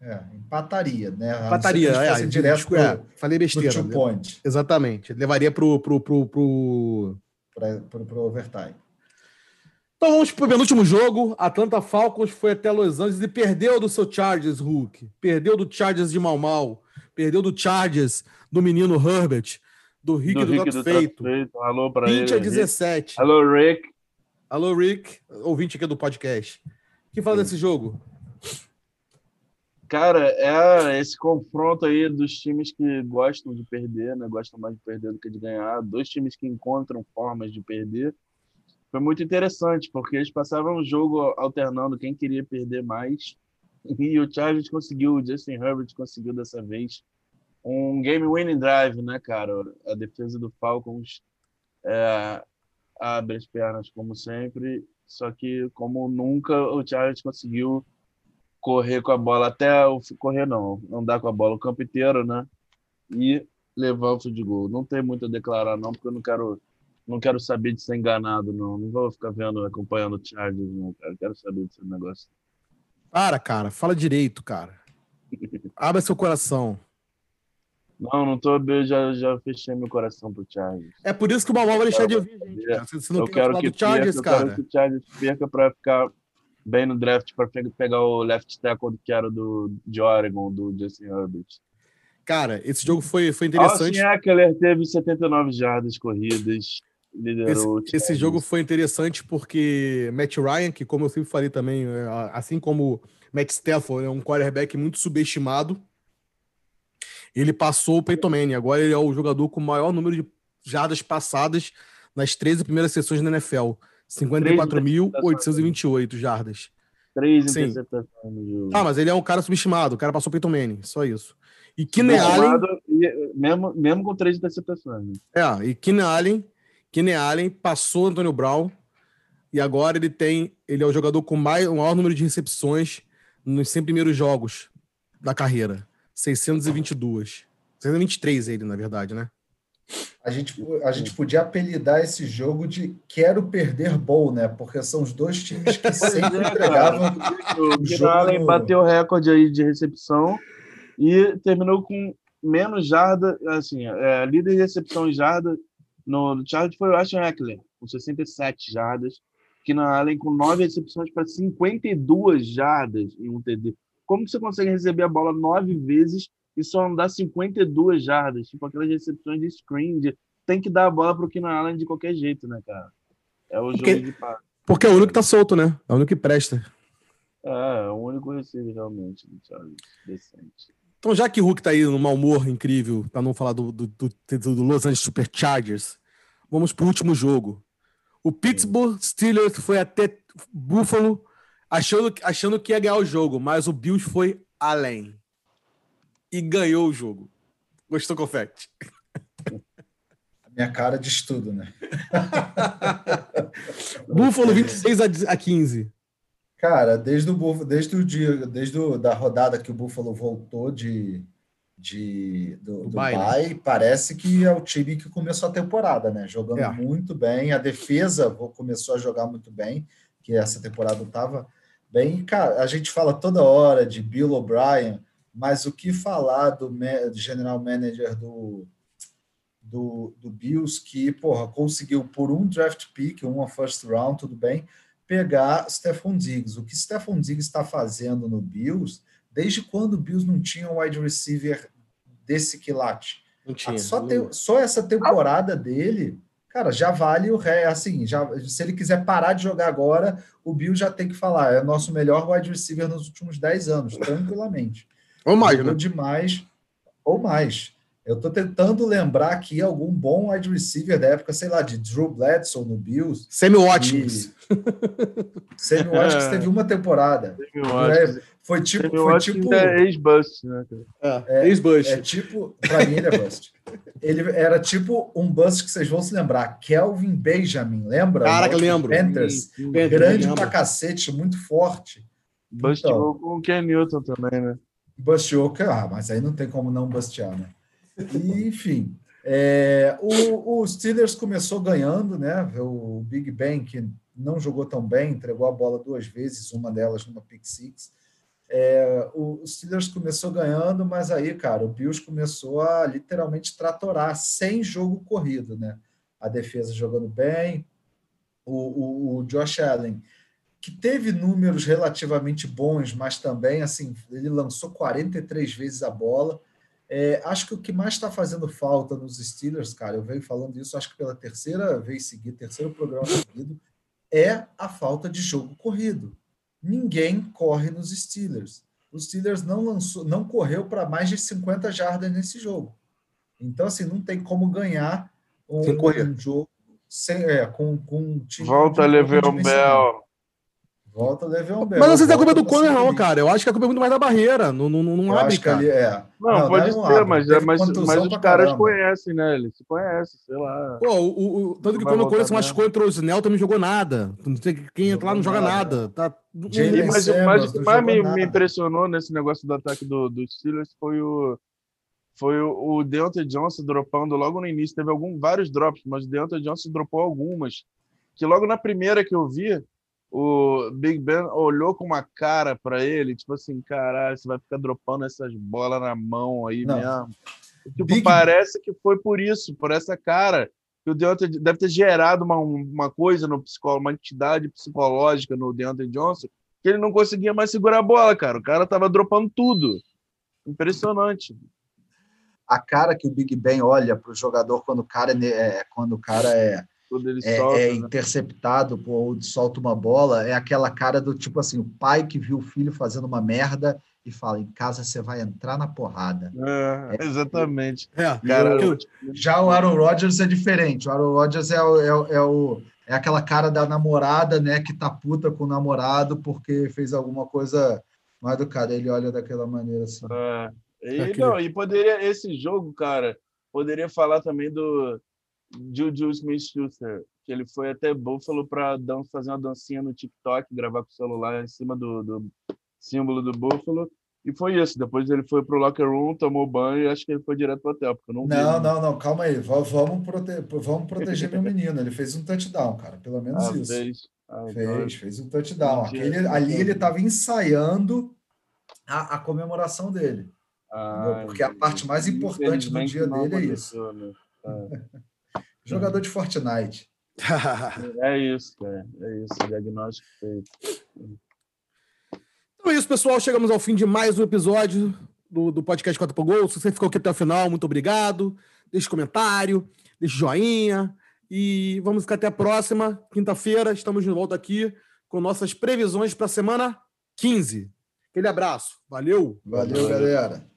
É, empataria, né? Empataria, é, direto pro, é, falei besteira. Pro point. Exatamente. Levaria pro, pro, pro, pro... Pra, pro, pro overtime. Então vamos pro penúltimo jogo. Atlanta Falcons foi até Los Angeles e perdeu do seu Chargers, Hulk. Perdeu do Chargers de mal mal. Perdeu do Chargers do menino Herbert, do Rick do, do, Rick do Feito. Alô para 20 ele. a 17. Alô, Rick. Alô, Rick, ouvinte aqui do podcast. O que fala Sim. desse jogo? Cara, é esse confronto aí dos times que gostam de perder, né? Gostam mais de perder do que de ganhar. Dois times que encontram formas de perder. Foi muito interessante, porque eles passavam o jogo alternando quem queria perder mais. E o Chargers conseguiu, o Justin Herbert conseguiu dessa vez um game winning drive, né, cara? A defesa do Falcons é, abre as pernas como sempre, só que como nunca o Chargers conseguiu correr com a bola até o correr não, andar com a bola o campo inteiro, né? E levar o field goal. Não tem muito a declarar não, porque eu não quero não quero saber de ser enganado não. Não vou ficar vendo acompanhando o Chargers não, cara. Eu quero saber desse negócio. Para, cara, fala direito, cara. Abra seu coração. Não, não tô. Eu já, já fechei meu coração pro Chargers. É por isso que o Balmão vai deixar de ouvir, gente. Cara. Você não eu quero que Chargers, perca, cara. Eu quero que o Chargers perca pra ficar bem no draft para pegar o left tackle que era do, de Oregon, do Justin Herbert. Cara, esse jogo foi, foi interessante. Austin Eckler teve 79 jardas corridas, liderou. Esse, esse jogo foi interessante porque Matt Ryan, que como eu sempre falei também, é, assim como Matt Stafford, é um quarterback muito subestimado. Ele passou o Peyton Manning. Agora ele é o jogador com o maior número de jardas passadas nas 13 primeiras sessões da NFL. 54.828 jardas. Três interceptações no jogo. Ah, mas ele é um cara subestimado. O cara passou Peyton Manning, só isso. E Keenan Allen... Mesmo, mesmo com três interceptações. Né? É, e Keenan Allen, Keenan Allen passou Antônio Brown e agora ele tem... Ele é o jogador com mais, o maior número de recepções nos 100 primeiros jogos da carreira. 622. 623 ele, na verdade, né? A gente, a gente podia apelidar esse jogo de Quero Perder Bowl, né? Porque são os dois times que sempre é, entregavam. O jogo Allen no... bateu o recorde aí de recepção e terminou com menos jarda, assim, é, líder de recepção em jarda no Chargers foi o Ashton Eckler, com 67 jardas, que na Allen com 9 recepções para 52 jardas em um TD. Como que você consegue receber a bola nove vezes e só andar 52 jardas, tipo aquelas recepções de screen, de, tem que dar a bola pro Keenan Allen de qualquer jeito, né, cara? É o porque, jogo de passe. Porque é o único que tá solto, né? É o único que presta. É, é o único receiver realmente do Charles, decente. Então, já que o Hulk tá aí no mau humor incrível, para não falar do, do, do, do, Los Angeles Superchargers, vamos pro último jogo. O Pittsburgh Steelers foi até Buffalo achando, achando que ia ganhar o jogo, mas o Bills foi além e ganhou o jogo. Gostou, Confete? A minha cara de estudo, né? Buffalo 26 a 15. Cara, desde o, desde o dia, desde o, da rodada que o Buffalo voltou de, de do, do Bay, né? parece que é o time que começou a temporada, né? Jogando é. muito bem, a defesa começou a jogar muito bem, que essa temporada estava bem. Cara, a gente fala toda hora de Bill O'Brien, mas o que falar do, do general manager do, do, do, Bills, que porra, conseguiu por um draft pick, uma first round, tudo bem, pegar Stephon Diggs. O que Stephon Diggs está fazendo no Bills, desde quando o Bills não tinha um wide receiver desse quilate? Não tinha. Só, não. só essa temporada dele, cara, já vale o ré. Assim, já, se ele quiser parar de jogar agora, o Bills já tem que falar, é o nosso melhor wide receiver nos últimos 10 anos, tranquilamente. Ou mais, né? demais, ou mais. Eu estou tentando lembrar aqui algum bom wide receiver da época, sei lá, de Drew Bledsoe no Bills. Sammy Watkins. Sammy Watkins teve uma temporada. É, foi tipo. Sammy foi tipo é ex-bust, né? É, é ex-bust. É tipo. Para mim, ele é bust. ele era tipo um bust que vocês vão se lembrar. Kelvin Benjamin, lembra? Caraca, lembro. Panthers. Sim, sim. Grande pra cacete, muito forte. Bust então, com o Ken Newton também, né? Busteou, ah, mas aí não tem como não bustear, né? Enfim, é, o, o, Steelers começou ganhando, né? O Big Ben, que não jogou tão bem, entregou a bola duas vezes, uma delas numa pick six. É, o Steelers começou ganhando, mas aí, cara, o Bills começou a literalmente tratorar sem jogo corrido, né? A defesa jogando bem, o, o, o Josh Allen que teve números relativamente bons, mas também assim ele lançou 43 vezes a bola. É, acho que o que mais está fazendo falta nos Steelers, cara, eu venho falando isso, acho que pela terceira vez seguida, terceiro programa seguido, é a falta de jogo corrido. Ninguém corre nos Steelers. o Steelers não lançou, não correu para mais de 50 jardas nesse jogo. Então, assim, não tem como ganhar um, um jogo sem, é, com, com um time. Volta, Le'Veon Bell. Volta Le'Veon Bell. Mas não sei se é culpa do Conner, não, cara. Eu acho que a culpa é muito mais da barreira. Não, não, não abre, cara. Ali, é. Não, não, pode ser, abre. mas, é, mas, mas os caras conhecem, né? Eles se conhecem, sei lá. Pô, o, o, tanto que quando o Conner se machucou, entrou o Snell, também jogou nada. Não sei quem entra lá não joga nada. Tá... E, mas, mas o que mais me, me, impressionou nesse negócio do ataque do, do Steelers foi o foi o, o Deontay Johnson dropando logo no início. Teve algum, vários drops, mas o Deontay Johnson dropou algumas. Que logo na primeira que eu vi, o Big Ben olhou com uma cara para ele, tipo assim, caralho, você vai ficar dropando essas bolas na mão aí Não. mesmo. Tipo, Big... parece que foi por isso, por essa cara. Que o Deontay deve ter gerado uma, uma coisa no psicólogo, uma entidade psicológica no Deontay Johnson, que ele não conseguia mais segurar a bola, cara. O cara tava dropando tudo. Impressionante a cara que o Big Ben olha para o jogador quando o cara é, é quando o cara é, é, solta, é né? interceptado ou solta uma bola, é aquela cara do tipo assim, o pai que viu o filho fazendo uma merda e fala: em casa você vai entrar na porrada. É, é exatamente. É, cara, eu, já o Aaron Rodgers é diferente. O Aaron Rodgers é, o, é, é, o, é aquela cara da namorada, né, que tá puta com o namorado porque fez alguma coisa mais do cara. Ele olha daquela maneira assim. É. E, não, e poderia, esse jogo, cara, poderia falar também do Juju Smith-Schuster, que ele foi até Buffalo para fazer uma dancinha no TikTok, gravar com o celular em cima do, do símbolo do Buffalo. E foi isso. Depois ele foi pro locker room, tomou banho e acho que ele foi direto pro hotel. Porque não, não, não, não, calma aí. Vamos, prote... Vamos proteger meu menino. Ele fez um touchdown, cara. Pelo menos ah, isso. Fez. Ah, fez, fez um touchdown. Aquele, ali ele estava ensaiando a, a comemoração dele. Ah, Porque a parte mais importante do dia dele é isso. Né? Ah. Jogador de Fortnite. é isso, cara. É isso. Diagnóstico feito. Então é isso, pessoal. Chegamos ao fim de mais um episódio do, do podcast 4 por Gol. Se você ficou aqui até o final, muito obrigado. Deixe comentário, deixe joinha. E vamos ficar até a próxima. Quinta-feira, estamos de volta aqui com nossas previsões para a semana 15. Aquele abraço. Valeu. Valeu, galera.